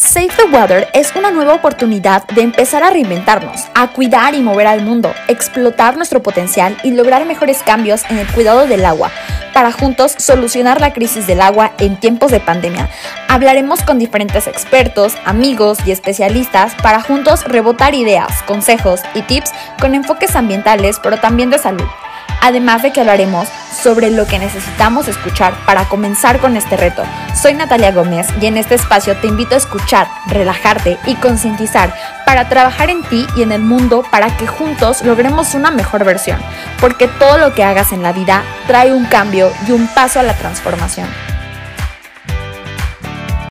Save the Water es una nueva oportunidad de empezar a reinventarnos, a cuidar y mover al mundo, explotar nuestro potencial y lograr mejores cambios en el cuidado del agua, para juntos solucionar la crisis del agua en tiempos de pandemia. Hablaremos con diferentes expertos, amigos y especialistas para juntos rebotar ideas, consejos y tips con enfoques ambientales, pero también de salud. Además de que hablaremos sobre lo que necesitamos escuchar para comenzar con este reto. Soy Natalia Gómez y en este espacio te invito a escuchar, relajarte y concientizar para trabajar en ti y en el mundo para que juntos logremos una mejor versión, porque todo lo que hagas en la vida trae un cambio y un paso a la transformación.